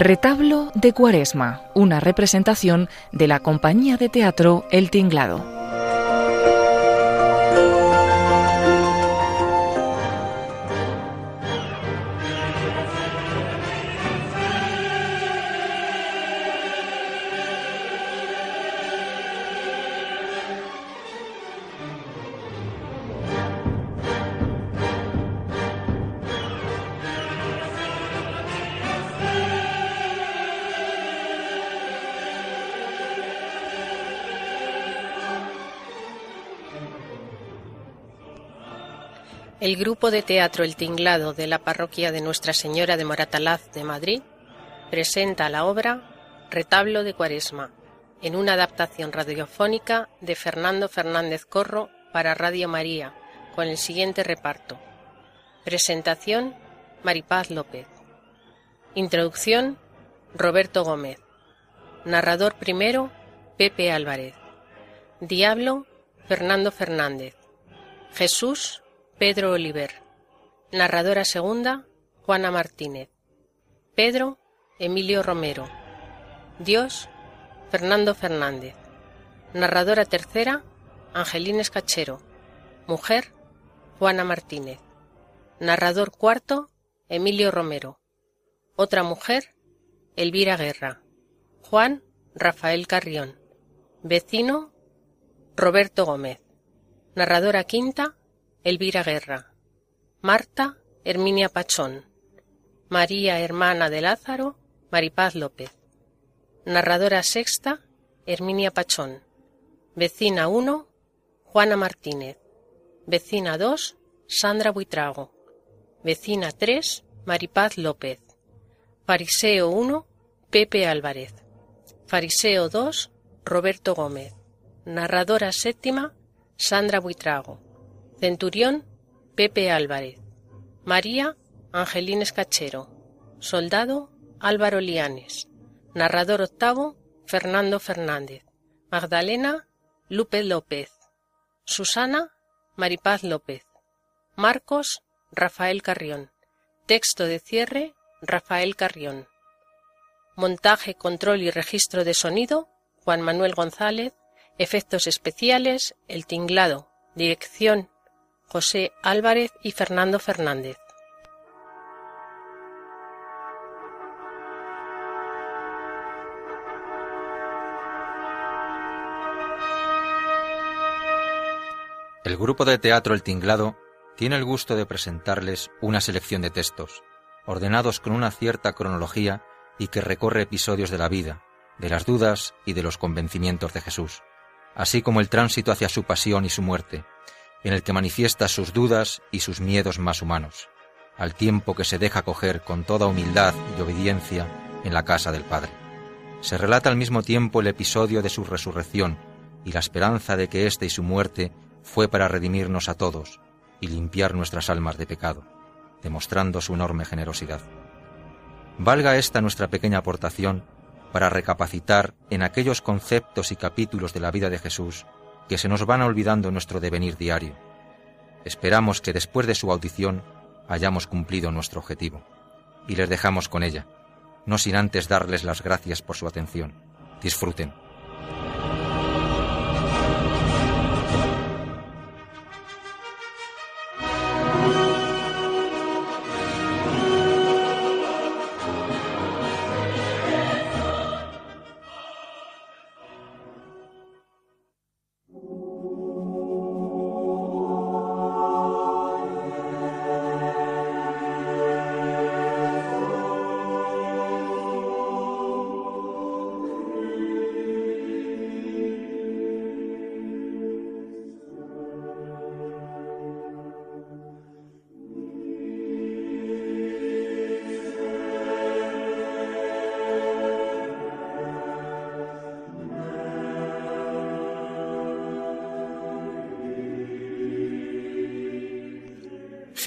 Retablo de Cuaresma, una representación de la compañía de teatro El Tinglado. Grupo de teatro El Tinglado de la parroquia de Nuestra Señora de Moratalaz de Madrid presenta la obra Retablo de Cuaresma en una adaptación radiofónica de Fernando Fernández Corro para Radio María con el siguiente reparto. Presentación Maripaz López. Introducción Roberto Gómez. Narrador primero Pepe Álvarez. Diablo Fernando Fernández. Jesús Pedro Oliver. Narradora segunda, Juana Martínez. Pedro, Emilio Romero. Dios, Fernando Fernández. Narradora tercera, Angelina Escachero. Mujer, Juana Martínez. Narrador cuarto, Emilio Romero. Otra mujer, Elvira Guerra. Juan Rafael Carrión. Vecino, Roberto Gómez. Narradora quinta, Elvira Guerra. Marta Herminia Pachón. María Hermana de Lázaro Maripaz López. Narradora sexta Herminia Pachón. Vecina 1 Juana Martínez. Vecina 2 Sandra Buitrago. Vecina 3 Maripaz López. Fariseo 1 Pepe Álvarez. Fariseo 2 Roberto Gómez. Narradora séptima Sandra Buitrago. Centurión Pepe Álvarez. María Angelín Escachero. Soldado Álvaro Lianes. Narrador octavo Fernando Fernández. Magdalena Lupe López. Susana Maripaz López. Marcos Rafael Carrión. Texto de cierre Rafael Carrión. Montaje, control y registro de sonido Juan Manuel González. Efectos especiales El Tinglado. Dirección José Álvarez y Fernando Fernández. El grupo de teatro El Tinglado tiene el gusto de presentarles una selección de textos, ordenados con una cierta cronología y que recorre episodios de la vida, de las dudas y de los convencimientos de Jesús, así como el tránsito hacia su pasión y su muerte, en el que manifiesta sus dudas y sus miedos más humanos, al tiempo que se deja coger con toda humildad y obediencia en la casa del Padre. Se relata al mismo tiempo el episodio de su resurrección y la esperanza de que éste y su muerte fue para redimirnos a todos y limpiar nuestras almas de pecado, demostrando su enorme generosidad. Valga esta nuestra pequeña aportación para recapacitar en aquellos conceptos y capítulos de la vida de Jesús que se nos van olvidando nuestro devenir diario. Esperamos que después de su audición hayamos cumplido nuestro objetivo. Y les dejamos con ella, no sin antes darles las gracias por su atención. Disfruten.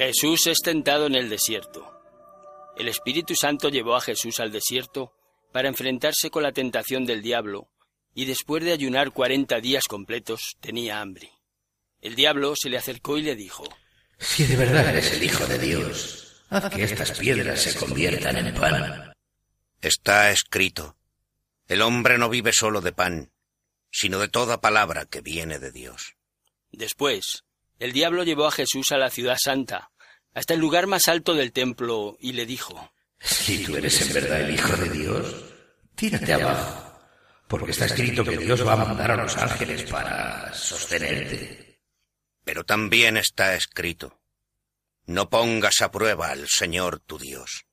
Jesús es tentado en el desierto. El Espíritu Santo llevó a Jesús al desierto para enfrentarse con la tentación del diablo, y después de ayunar cuarenta días completos tenía hambre. El diablo se le acercó y le dijo, Si de verdad eres el Hijo de Dios, haz que estas piedras se conviertan en pan. Está escrito, el hombre no vive solo de pan, sino de toda palabra que viene de Dios. Después, el diablo llevó a Jesús a la ciudad santa, hasta el lugar más alto del templo, y le dijo, Si tú eres en verdad el Hijo de Dios, tírate abajo, porque está escrito que Dios va a mandar a los ángeles para sostenerte. Pero también está escrito, no pongas a prueba al Señor tu Dios.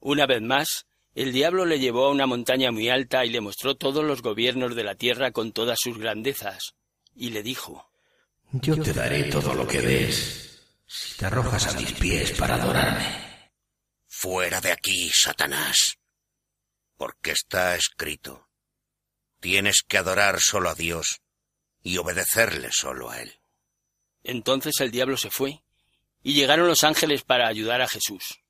Una vez más, el diablo le llevó a una montaña muy alta y le mostró todos los gobiernos de la tierra con todas sus grandezas, y le dijo, Yo te daré todo lo que ves, si te arrojas a mis pies para adorarme. Fuera de aquí, Satanás, porque está escrito, tienes que adorar solo a Dios y obedecerle solo a Él. Entonces el diablo se fue, y llegaron los ángeles para ayudar a Jesús.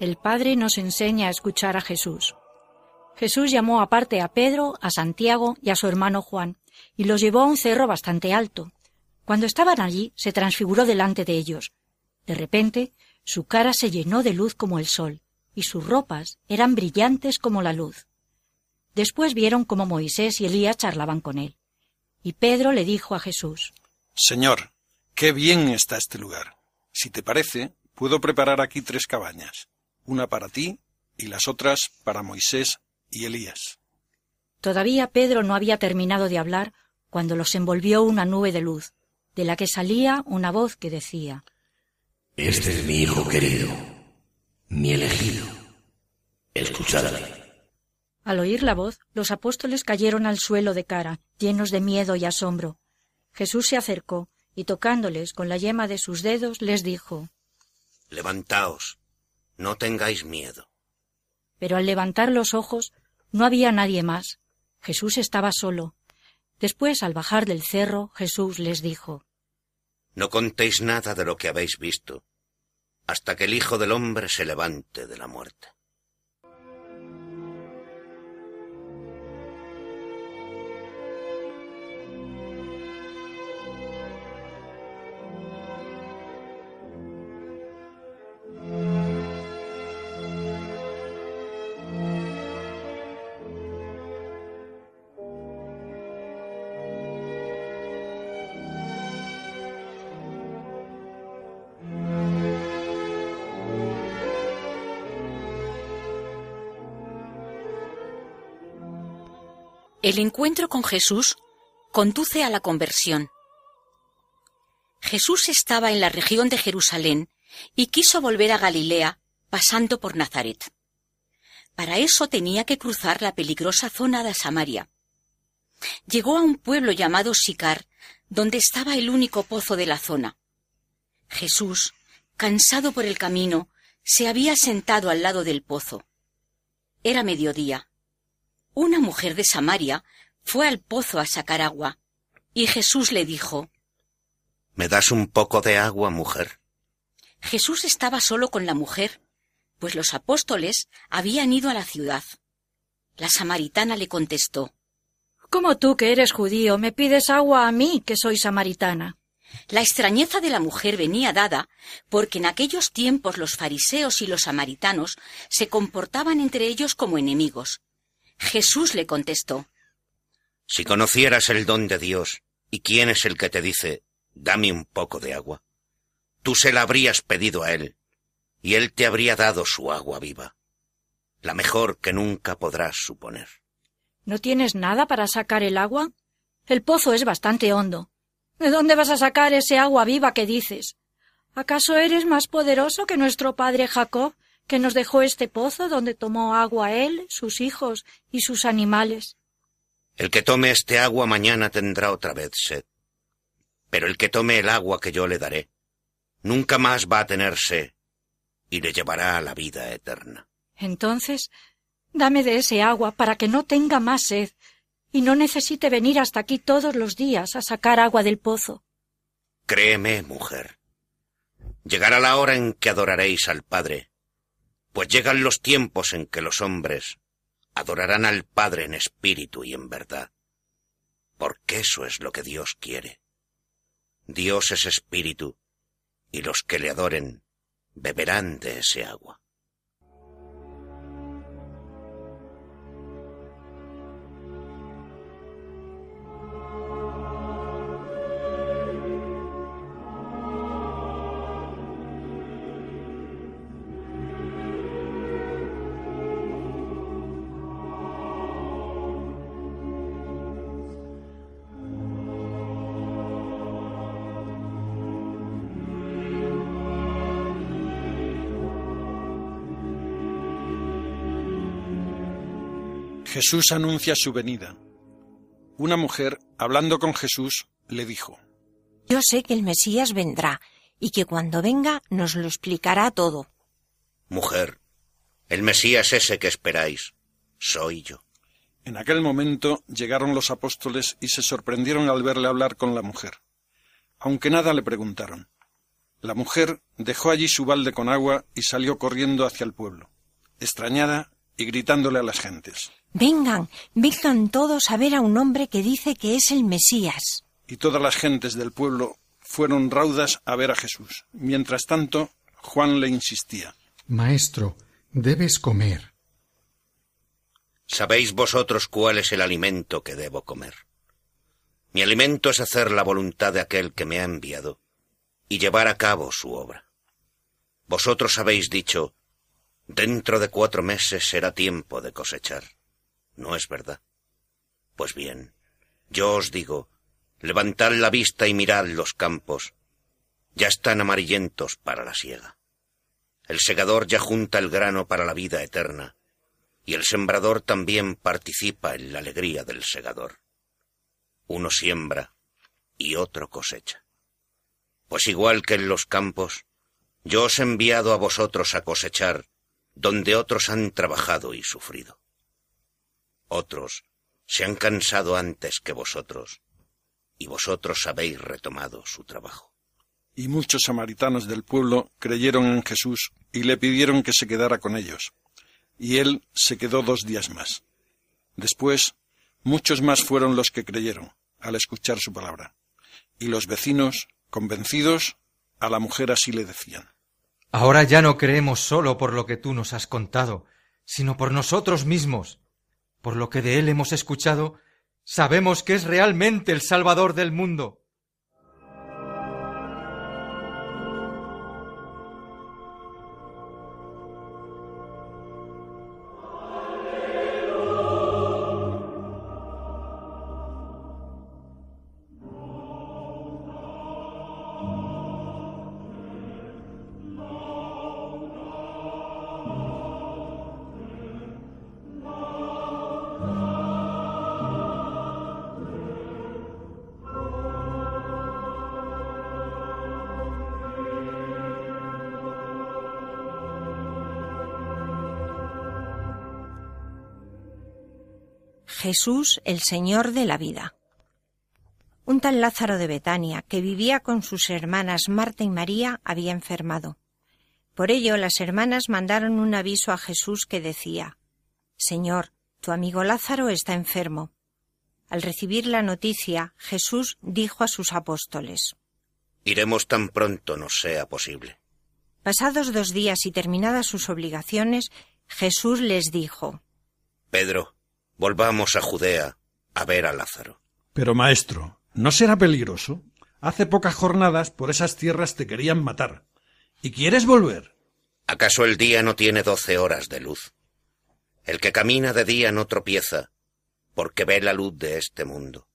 El Padre nos enseña a escuchar a Jesús. Jesús llamó aparte a Pedro, a Santiago y a su hermano Juan, y los llevó a un cerro bastante alto. Cuando estaban allí, se transfiguró delante de ellos. De repente, su cara se llenó de luz como el sol, y sus ropas eran brillantes como la luz. Después vieron cómo Moisés y Elías charlaban con él. Y Pedro le dijo a Jesús, Señor, qué bien está este lugar. Si te parece, puedo preparar aquí tres cabañas una para ti y las otras para Moisés y Elías. Todavía Pedro no había terminado de hablar cuando los envolvió una nube de luz, de la que salía una voz que decía Este es mi Hijo querido, mi elegido. Escuchadle. Al oír la voz, los apóstoles cayeron al suelo de cara, llenos de miedo y asombro. Jesús se acercó y tocándoles con la yema de sus dedos les dijo Levantaos, no tengáis miedo. Pero al levantar los ojos no había nadie más. Jesús estaba solo. Después, al bajar del cerro, Jesús les dijo No contéis nada de lo que habéis visto, hasta que el Hijo del Hombre se levante de la muerte. El encuentro con Jesús conduce a la conversión. Jesús estaba en la región de Jerusalén y quiso volver a Galilea pasando por Nazaret. Para eso tenía que cruzar la peligrosa zona de Samaria. Llegó a un pueblo llamado Sicar, donde estaba el único pozo de la zona. Jesús, cansado por el camino, se había sentado al lado del pozo. Era mediodía. Una mujer de Samaria fue al pozo a sacar agua, y Jesús le dijo ¿Me das un poco de agua, mujer? Jesús estaba solo con la mujer, pues los apóstoles habían ido a la ciudad. La samaritana le contestó ¿Cómo tú, que eres judío, me pides agua a mí, que soy samaritana? La extrañeza de la mujer venía dada porque en aquellos tiempos los fariseos y los samaritanos se comportaban entre ellos como enemigos, Jesús le contestó Si conocieras el don de Dios y quién es el que te dice dame un poco de agua, tú se la habrías pedido a él y él te habría dado su agua viva, la mejor que nunca podrás suponer. ¿No tienes nada para sacar el agua? El pozo es bastante hondo. ¿De dónde vas a sacar ese agua viva que dices? ¿Acaso eres más poderoso que nuestro padre Jacob, que nos dejó este pozo donde tomó agua él, sus hijos y sus animales. El que tome este agua mañana tendrá otra vez sed. Pero el que tome el agua que yo le daré, nunca más va a tener sed y le llevará a la vida eterna. Entonces, dame de ese agua para que no tenga más sed y no necesite venir hasta aquí todos los días a sacar agua del pozo. Créeme, mujer, llegará la hora en que adoraréis al Padre, pues llegan los tiempos en que los hombres adorarán al Padre en espíritu y en verdad, porque eso es lo que Dios quiere. Dios es espíritu, y los que le adoren beberán de ese agua. Jesús anuncia su venida. Una mujer, hablando con Jesús, le dijo, Yo sé que el Mesías vendrá y que cuando venga nos lo explicará todo. Mujer, el Mesías ese que esperáis, soy yo. En aquel momento llegaron los apóstoles y se sorprendieron al verle hablar con la mujer, aunque nada le preguntaron. La mujer dejó allí su balde con agua y salió corriendo hacia el pueblo, extrañada y gritándole a las gentes. Vengan, vengan todos a ver a un hombre que dice que es el Mesías. Y todas las gentes del pueblo fueron raudas a ver a Jesús. Mientras tanto, Juan le insistía. Maestro, debes comer. ¿Sabéis vosotros cuál es el alimento que debo comer? Mi alimento es hacer la voluntad de aquel que me ha enviado y llevar a cabo su obra. Vosotros habéis dicho, Dentro de cuatro meses será tiempo de cosechar. ¿No es verdad? Pues bien, yo os digo, levantad la vista y mirad los campos. Ya están amarillentos para la siega. El segador ya junta el grano para la vida eterna, y el sembrador también participa en la alegría del segador. Uno siembra y otro cosecha. Pues igual que en los campos, yo os he enviado a vosotros a cosechar donde otros han trabajado y sufrido. Otros se han cansado antes que vosotros, y vosotros habéis retomado su trabajo. Y muchos samaritanos del pueblo creyeron en Jesús y le pidieron que se quedara con ellos. Y él se quedó dos días más. Después, muchos más fueron los que creyeron al escuchar su palabra. Y los vecinos, convencidos, a la mujer así le decían. Ahora ya no creemos solo por lo que tú nos has contado, sino por nosotros mismos. Por lo que de él hemos escuchado, sabemos que es realmente el Salvador del mundo. Jesús el Señor de la vida. Un tal Lázaro de Betania, que vivía con sus hermanas Marta y María, había enfermado. Por ello las hermanas mandaron un aviso a Jesús que decía Señor, tu amigo Lázaro está enfermo. Al recibir la noticia, Jesús dijo a sus apóstoles Iremos tan pronto nos sea posible. Pasados dos días y terminadas sus obligaciones, Jesús les dijo Pedro, Volvamos a Judea a ver a Lázaro. Pero, maestro, ¿no será peligroso? Hace pocas jornadas por esas tierras te querían matar. ¿Y quieres volver? ¿Acaso el día no tiene doce horas de luz? El que camina de día no tropieza, porque ve la luz de este mundo.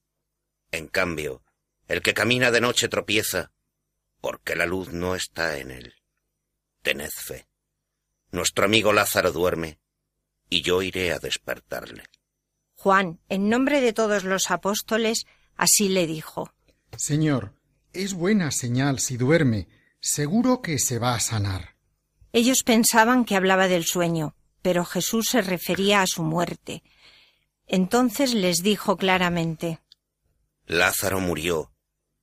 En cambio, el que camina de noche tropieza, porque la luz no está en él. Tened fe. Nuestro amigo Lázaro duerme, y yo iré a despertarle. Juan, en nombre de todos los apóstoles, así le dijo Señor, es buena señal si duerme, seguro que se va a sanar. Ellos pensaban que hablaba del sueño, pero Jesús se refería a su muerte. Entonces les dijo claramente Lázaro murió,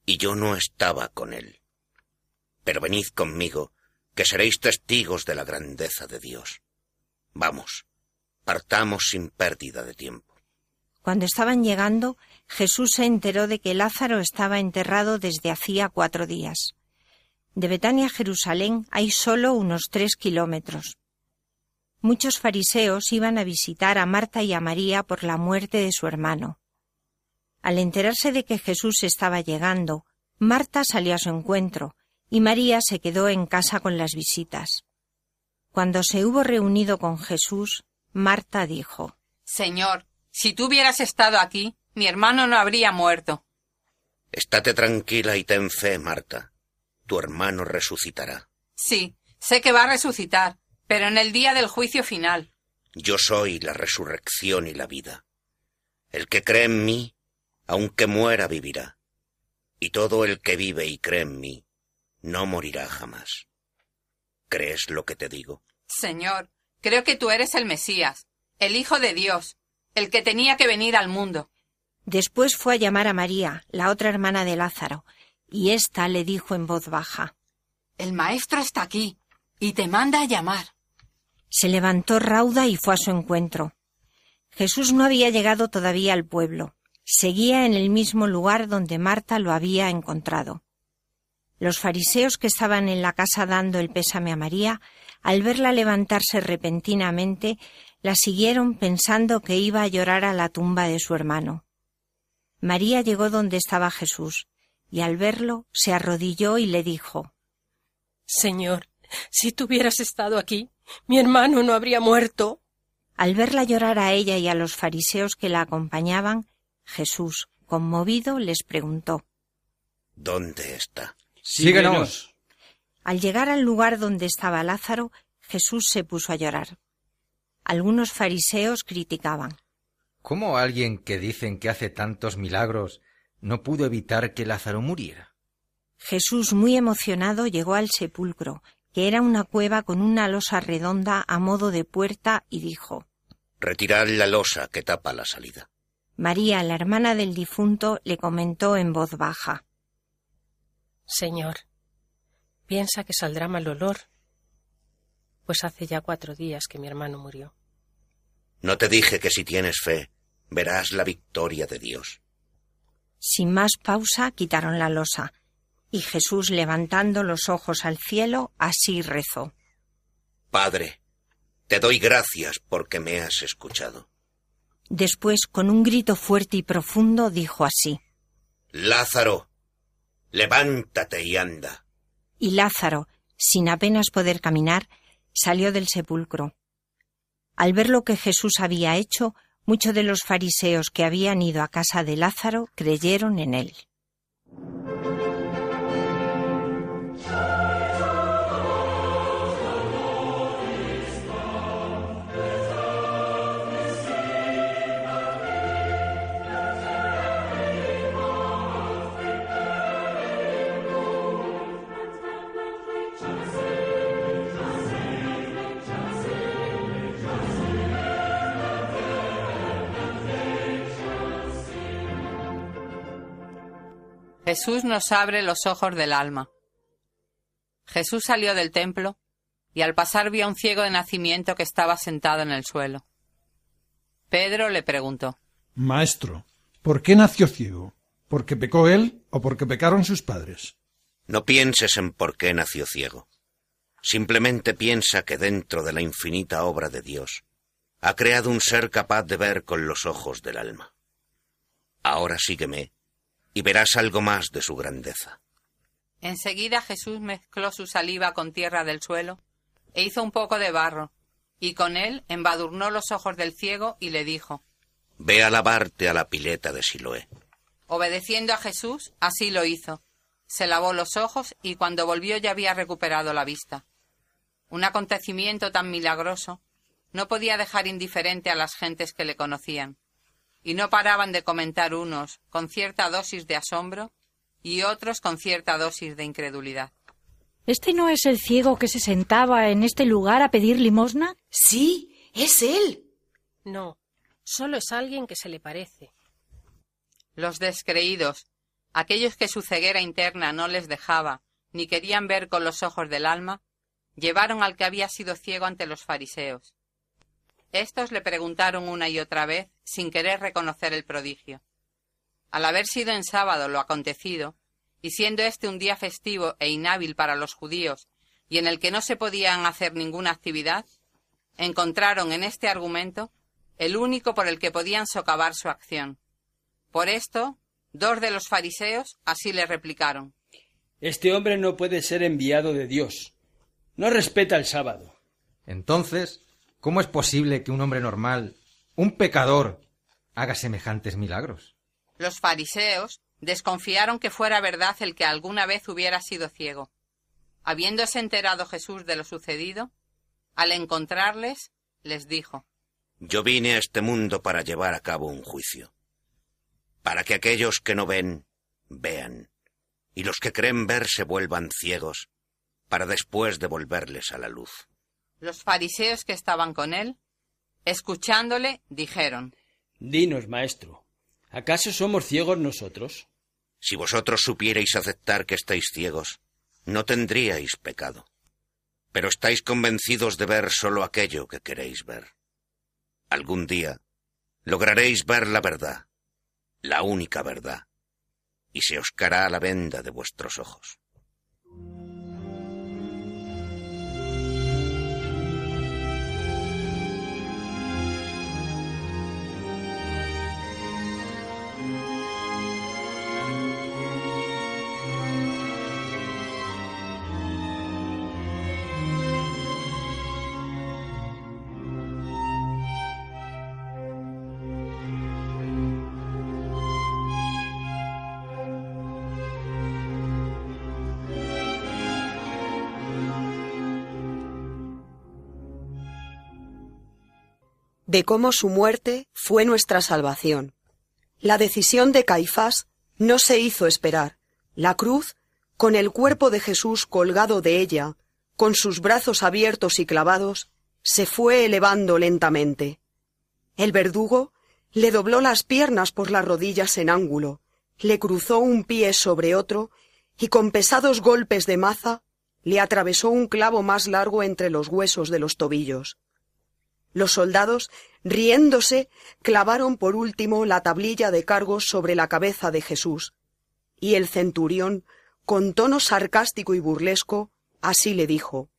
y yo no estaba con él. Pero venid conmigo, que seréis testigos de la grandeza de Dios. Vamos, partamos sin pérdida de tiempo. Cuando estaban llegando, Jesús se enteró de que Lázaro estaba enterrado desde hacía cuatro días. De Betania a Jerusalén hay solo unos tres kilómetros. Muchos fariseos iban a visitar a Marta y a María por la muerte de su hermano. Al enterarse de que Jesús estaba llegando, Marta salió a su encuentro y María se quedó en casa con las visitas. Cuando se hubo reunido con Jesús, Marta dijo Señor, si tú hubieras estado aquí, mi hermano no habría muerto. Estate tranquila y ten fe, Marta. Tu hermano resucitará. Sí, sé que va a resucitar, pero en el día del juicio final. Yo soy la resurrección y la vida. El que cree en mí, aunque muera, vivirá. Y todo el que vive y cree en mí, no morirá jamás. ¿Crees lo que te digo? Señor, creo que tú eres el Mesías, el Hijo de Dios, el que tenía que venir al mundo. Después fue a llamar a María, la otra hermana de Lázaro, y ésta le dijo en voz baja El maestro está aquí, y te manda a llamar. Se levantó rauda y fue a su encuentro. Jesús no había llegado todavía al pueblo. Seguía en el mismo lugar donde Marta lo había encontrado. Los fariseos que estaban en la casa dando el pésame a María, al verla levantarse repentinamente, la siguieron pensando que iba a llorar a la tumba de su hermano. María llegó donde estaba Jesús, y al verlo se arrodilló y le dijo Señor, si tú hubieras estado aquí, mi hermano no habría muerto. Al verla llorar a ella y a los fariseos que la acompañaban, Jesús, conmovido, les preguntó ¿Dónde está? Síguenos. Al llegar al lugar donde estaba Lázaro, Jesús se puso a llorar. Algunos fariseos criticaban. ¿Cómo alguien que dicen que hace tantos milagros no pudo evitar que Lázaro muriera? Jesús, muy emocionado, llegó al sepulcro, que era una cueva con una losa redonda a modo de puerta, y dijo Retirad la losa que tapa la salida. María, la hermana del difunto, le comentó en voz baja Señor, piensa que saldrá mal olor, pues hace ya cuatro días que mi hermano murió. No te dije que si tienes fe, verás la victoria de Dios. Sin más pausa quitaron la losa, y Jesús, levantando los ojos al cielo, así rezó. Padre, te doy gracias porque me has escuchado. Después, con un grito fuerte y profundo, dijo así. Lázaro, levántate y anda. Y Lázaro, sin apenas poder caminar, salió del sepulcro. Al ver lo que Jesús había hecho, muchos de los fariseos que habían ido a casa de Lázaro creyeron en él. Jesús nos abre los ojos del alma. Jesús salió del templo y al pasar vio a un ciego de nacimiento que estaba sentado en el suelo. Pedro le preguntó Maestro, ¿por qué nació ciego? ¿Porque pecó él o porque pecaron sus padres? No pienses en por qué nació ciego. Simplemente piensa que dentro de la infinita obra de Dios ha creado un ser capaz de ver con los ojos del alma. Ahora sígueme y verás algo más de su grandeza. Enseguida Jesús mezcló su saliva con tierra del suelo e hizo un poco de barro, y con él embadurnó los ojos del ciego y le dijo Ve a lavarte a la pileta de Siloé. Obedeciendo a Jesús, así lo hizo. Se lavó los ojos y cuando volvió ya había recuperado la vista. Un acontecimiento tan milagroso no podía dejar indiferente a las gentes que le conocían. Y no paraban de comentar unos con cierta dosis de asombro y otros con cierta dosis de incredulidad. ¿Este no es el ciego que se sentaba en este lugar a pedir limosna? Sí, es él. No, solo es alguien que se le parece. Los descreídos, aquellos que su ceguera interna no les dejaba, ni querían ver con los ojos del alma, llevaron al que había sido ciego ante los fariseos. Estos le preguntaron una y otra vez, sin querer reconocer el prodigio. Al haber sido en sábado lo acontecido, y siendo este un día festivo e inhábil para los judíos, y en el que no se podían hacer ninguna actividad, encontraron en este argumento el único por el que podían socavar su acción. Por esto, dos de los fariseos así le replicaron. Este hombre no puede ser enviado de Dios. No respeta el sábado. Entonces, ¿cómo es posible que un hombre normal, un pecador, haga semejantes milagros? Los fariseos desconfiaron que fuera verdad el que alguna vez hubiera sido ciego. Habiéndose enterado Jesús de lo sucedido, al encontrarles, les dijo Yo vine a este mundo para llevar a cabo un juicio, para que aquellos que no ven, vean, y los que creen ver se vuelvan ciegos, para después devolverles a la luz. Los fariseos que estaban con él, escuchándole, dijeron Dinos, maestro, ¿acaso somos ciegos nosotros? Si vosotros supierais aceptar que estáis ciegos, no tendríais pecado. Pero estáis convencidos de ver solo aquello que queréis ver. Algún día lograréis ver la verdad, la única verdad, y se os caerá la venda de vuestros ojos. De cómo su muerte fue nuestra salvación. La decisión de Caifás no se hizo esperar. La cruz, con el cuerpo de Jesús colgado de ella, con sus brazos abiertos y clavados, se fue elevando lentamente. El verdugo le dobló las piernas por las rodillas en ángulo, le cruzó un pie sobre otro y con pesados golpes de maza le atravesó un clavo más largo entre los huesos de los tobillos. Los soldados, riéndose, clavaron por último la tablilla de cargos sobre la cabeza de Jesús. Y el centurión, con tono sarcástico y burlesco, así le dijo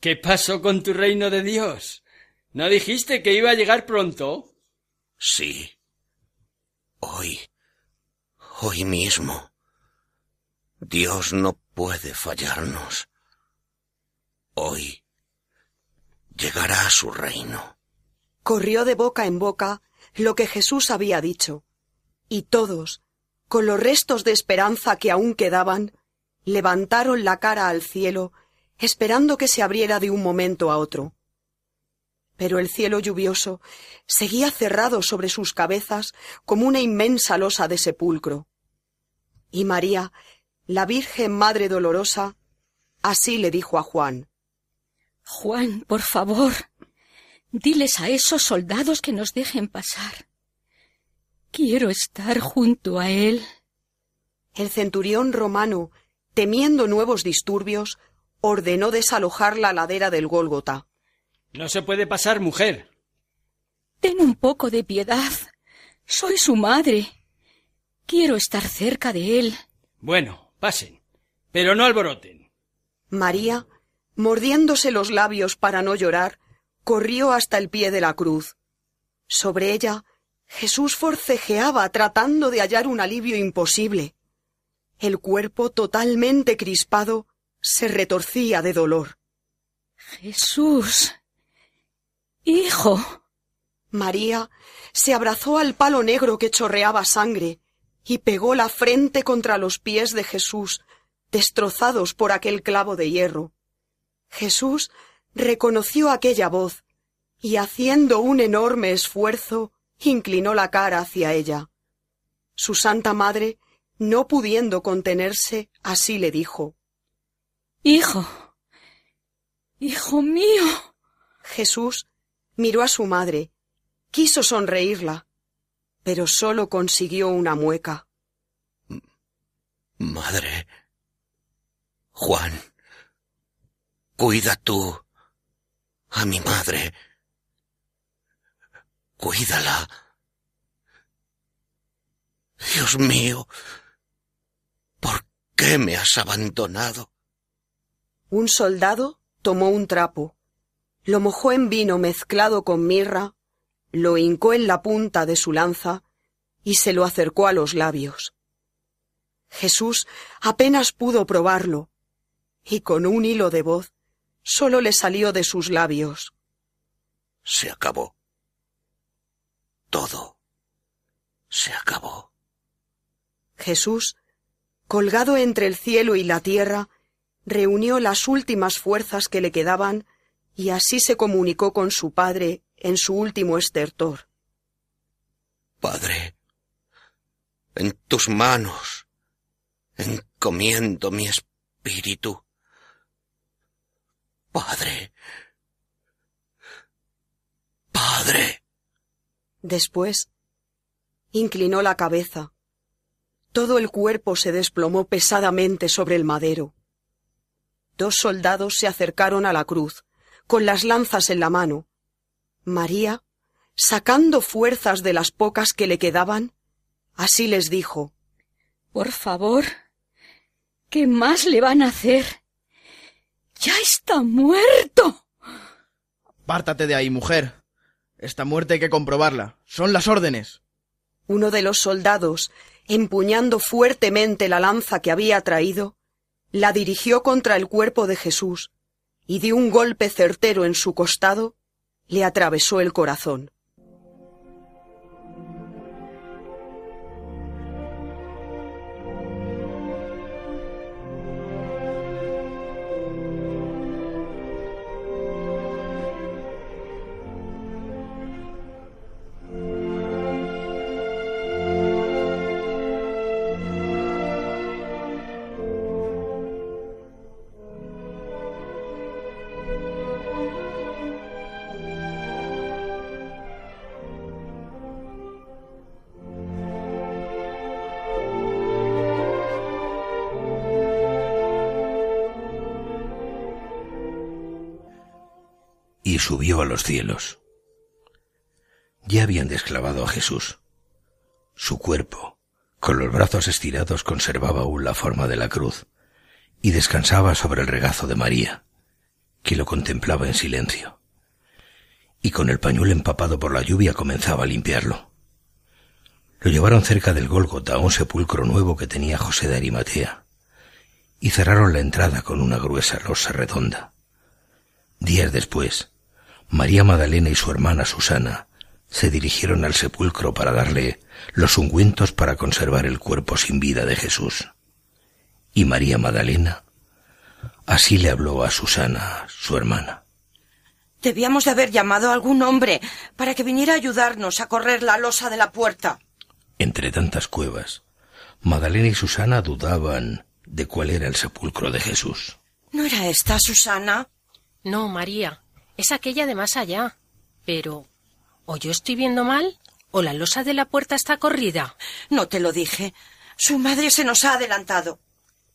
¿Qué pasó con tu reino de Dios? ¿No dijiste que iba a llegar pronto? Sí. Hoy. Hoy mismo. Dios no puede fallarnos. Hoy llegará a su reino. Corrió de boca en boca lo que Jesús había dicho, y todos, con los restos de esperanza que aún quedaban, levantaron la cara al cielo, esperando que se abriera de un momento a otro. Pero el cielo lluvioso seguía cerrado sobre sus cabezas como una inmensa losa de sepulcro. Y María, la Virgen Madre Dolorosa, así le dijo a Juan Juan, por favor, diles a esos soldados que nos dejen pasar. Quiero estar junto a él. El centurión romano, temiendo nuevos disturbios, ordenó desalojar la ladera del Gólgota. No se puede pasar, mujer. Ten un poco de piedad. Soy su madre. Quiero estar cerca de él. Bueno, pasen, pero no alboroten. María mordiéndose los labios para no llorar, corrió hasta el pie de la cruz. Sobre ella, Jesús forcejeaba tratando de hallar un alivio imposible. El cuerpo totalmente crispado se retorcía de dolor. Jesús. Hijo. María se abrazó al palo negro que chorreaba sangre y pegó la frente contra los pies de Jesús, destrozados por aquel clavo de hierro. Jesús reconoció aquella voz y haciendo un enorme esfuerzo inclinó la cara hacia ella. Su santa madre, no pudiendo contenerse, así le dijo Hijo. Hijo mío. Jesús miró a su madre, quiso sonreírla, pero sólo consiguió una mueca. Madre. Juan. Cuida tú a mi madre. Cuídala. Dios mío, ¿por qué me has abandonado? Un soldado tomó un trapo, lo mojó en vino mezclado con mirra, lo hincó en la punta de su lanza y se lo acercó a los labios. Jesús apenas pudo probarlo, y con un hilo de voz sólo le salió de sus labios. Se acabó. Todo se acabó. Jesús, colgado entre el cielo y la tierra, reunió las últimas fuerzas que le quedaban y así se comunicó con su padre en su último estertor. Padre, en tus manos encomiendo mi espíritu. Padre. Padre. Después inclinó la cabeza. Todo el cuerpo se desplomó pesadamente sobre el madero. Dos soldados se acercaron a la cruz, con las lanzas en la mano. María, sacando fuerzas de las pocas que le quedaban, así les dijo Por favor, ¿qué más le van a hacer? Ya está muerto. Pártate de ahí, mujer. Esta muerte hay que comprobarla. Son las órdenes. Uno de los soldados, empuñando fuertemente la lanza que había traído, la dirigió contra el cuerpo de Jesús, y de un golpe certero en su costado le atravesó el corazón. Subió a los cielos. Ya habían desclavado a Jesús. Su cuerpo, con los brazos estirados, conservaba aún la forma de la cruz, y descansaba sobre el regazo de María, que lo contemplaba en silencio. Y con el pañuelo empapado por la lluvia comenzaba a limpiarlo. Lo llevaron cerca del Gólgota a un sepulcro nuevo que tenía José de Arimatea, y cerraron la entrada con una gruesa losa redonda. Días después, María Magdalena y su hermana Susana se dirigieron al sepulcro para darle los ungüentos para conservar el cuerpo sin vida de Jesús. Y María Magdalena así le habló a Susana, su hermana. Debíamos de haber llamado a algún hombre para que viniera a ayudarnos a correr la losa de la puerta. Entre tantas cuevas, Magdalena y Susana dudaban de cuál era el sepulcro de Jesús. ¿No era esta, Susana? No, María. Es aquella de más allá. Pero, ¿o yo estoy viendo mal? ¿O la losa de la puerta está corrida? No te lo dije. Su madre se nos ha adelantado.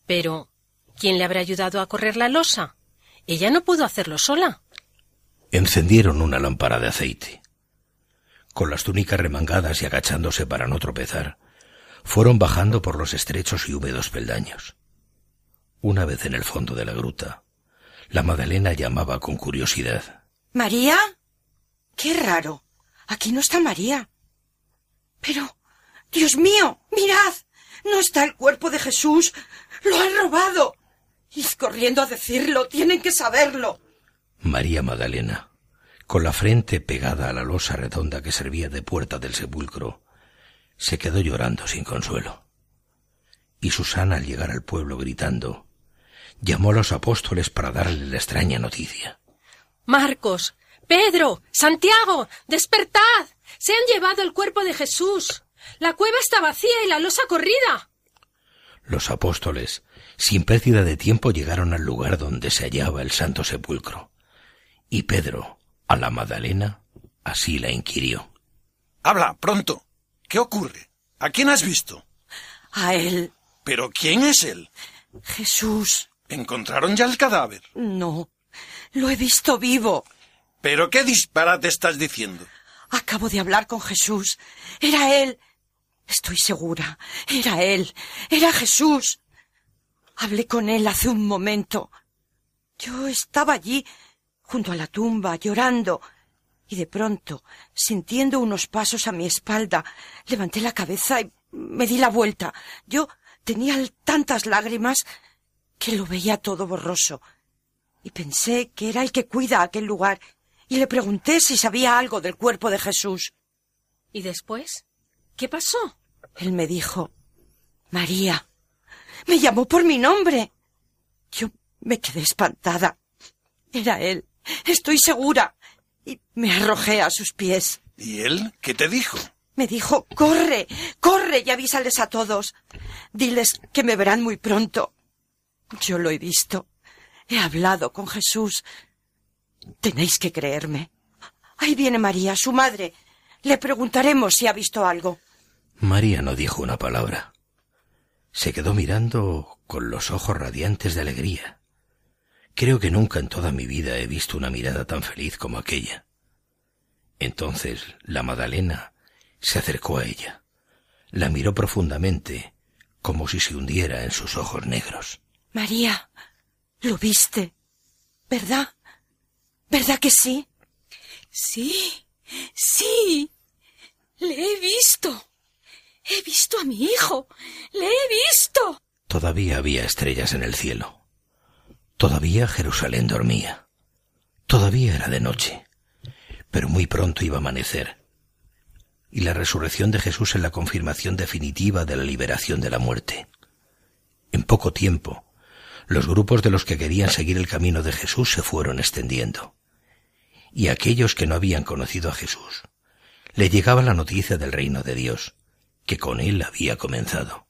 Pero, ¿quién le habrá ayudado a correr la losa? Ella no pudo hacerlo sola. Encendieron una lámpara de aceite. Con las túnicas remangadas y agachándose para no tropezar, fueron bajando por los estrechos y húmedos peldaños. Una vez en el fondo de la gruta, la Magdalena llamaba con curiosidad. ¿María? Qué raro. Aquí no está María. Pero, Dios mío, mirad. No está el cuerpo de Jesús. Lo han robado. Id corriendo a decirlo. Tienen que saberlo. María Magdalena, con la frente pegada a la losa redonda que servía de puerta del sepulcro, se quedó llorando sin consuelo. Y Susana al llegar al pueblo gritando, llamó a los apóstoles para darle la extraña noticia. Marcos, Pedro, Santiago, despertad. Se han llevado el cuerpo de Jesús. La cueva está vacía y la losa corrida. Los apóstoles, sin pérdida de tiempo, llegaron al lugar donde se hallaba el santo sepulcro. Y Pedro, a la Magdalena, así la inquirió. Habla, pronto. ¿Qué ocurre? ¿A quién has visto? A él. ¿Pero quién es él? Jesús. ¿Encontraron ya el cadáver? No. Lo he visto vivo. ¿Pero qué disparate estás diciendo? Acabo de hablar con Jesús. Era él. Estoy segura. Era él. Era Jesús. Hablé con él hace un momento. Yo estaba allí, junto a la tumba, llorando, y de pronto, sintiendo unos pasos a mi espalda, levanté la cabeza y me di la vuelta. Yo tenía tantas lágrimas que lo veía todo borroso. Y pensé que era el que cuida aquel lugar, y le pregunté si sabía algo del cuerpo de Jesús. ¿Y después? ¿Qué pasó? Él me dijo María. Me llamó por mi nombre. Yo me quedé espantada. Era él. Estoy segura. Y me arrojé a sus pies. ¿Y él qué te dijo? Me dijo Corre, corre y avísales a todos. Diles que me verán muy pronto. Yo lo he visto. He hablado con Jesús. Tenéis que creerme. Ahí viene María, su madre. Le preguntaremos si ha visto algo. María no dijo una palabra. Se quedó mirando con los ojos radiantes de alegría. Creo que nunca en toda mi vida he visto una mirada tan feliz como aquella. Entonces la Magdalena se acercó a ella, la miró profundamente, como si se hundiera en sus ojos negros. María, lo viste, ¿verdad? ¿Verdad que sí? Sí, sí. Le he visto. He visto a mi hijo. Le he visto. Todavía había estrellas en el cielo. Todavía Jerusalén dormía. Todavía era de noche. Pero muy pronto iba a amanecer. Y la resurrección de Jesús es la confirmación definitiva de la liberación de la muerte. En poco tiempo, los grupos de los que querían seguir el camino de Jesús se fueron extendiendo. Y aquellos que no habían conocido a Jesús, le llegaba la noticia del reino de Dios, que con él había comenzado.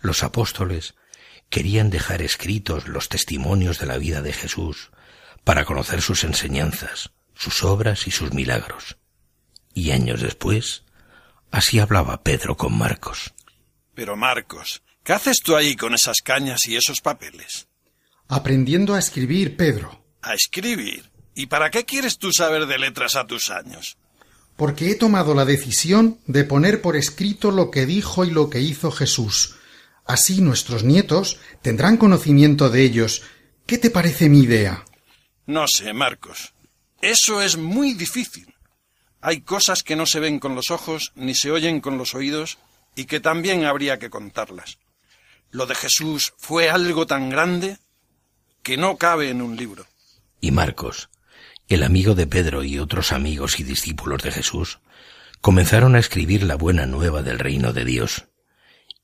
Los apóstoles querían dejar escritos los testimonios de la vida de Jesús para conocer sus enseñanzas, sus obras y sus milagros. Y años después, así hablaba Pedro con Marcos. Pero Marcos, ¿qué haces tú ahí con esas cañas y esos papeles? Aprendiendo a escribir, Pedro. ¿A escribir? ¿Y para qué quieres tú saber de letras a tus años? porque he tomado la decisión de poner por escrito lo que dijo y lo que hizo Jesús. Así nuestros nietos tendrán conocimiento de ellos. ¿Qué te parece mi idea? No sé, Marcos. Eso es muy difícil. Hay cosas que no se ven con los ojos ni se oyen con los oídos y que también habría que contarlas. Lo de Jesús fue algo tan grande que no cabe en un libro. Y Marcos, el amigo de Pedro y otros amigos y discípulos de Jesús comenzaron a escribir la buena nueva del reino de Dios.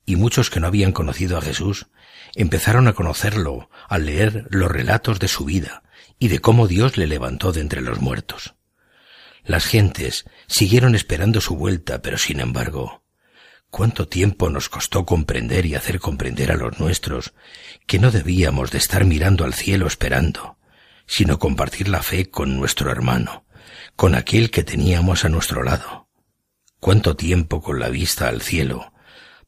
Y muchos que no habían conocido a Jesús empezaron a conocerlo al leer los relatos de su vida y de cómo Dios le levantó de entre los muertos. Las gentes siguieron esperando su vuelta, pero sin embargo, cuánto tiempo nos costó comprender y hacer comprender a los nuestros que no debíamos de estar mirando al cielo esperando, sino compartir la fe con nuestro hermano, con aquel que teníamos a nuestro lado. Cuánto tiempo con la vista al cielo,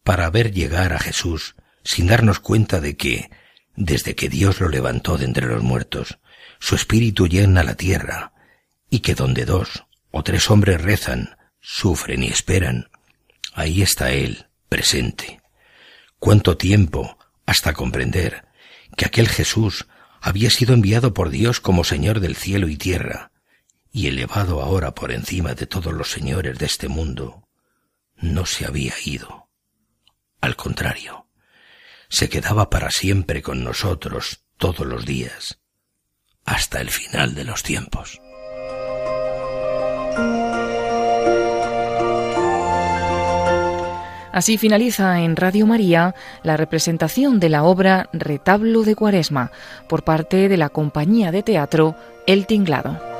para ver llegar a Jesús sin darnos cuenta de que, desde que Dios lo levantó de entre los muertos, su espíritu llena la tierra, y que donde dos o tres hombres rezan, sufren y esperan, ahí está Él, presente. Cuánto tiempo hasta comprender que aquel Jesús había sido enviado por Dios como Señor del cielo y tierra, y elevado ahora por encima de todos los señores de este mundo, no se había ido. Al contrario, se quedaba para siempre con nosotros todos los días, hasta el final de los tiempos. Así finaliza en Radio María la representación de la obra Retablo de Cuaresma por parte de la compañía de teatro El Tinglado.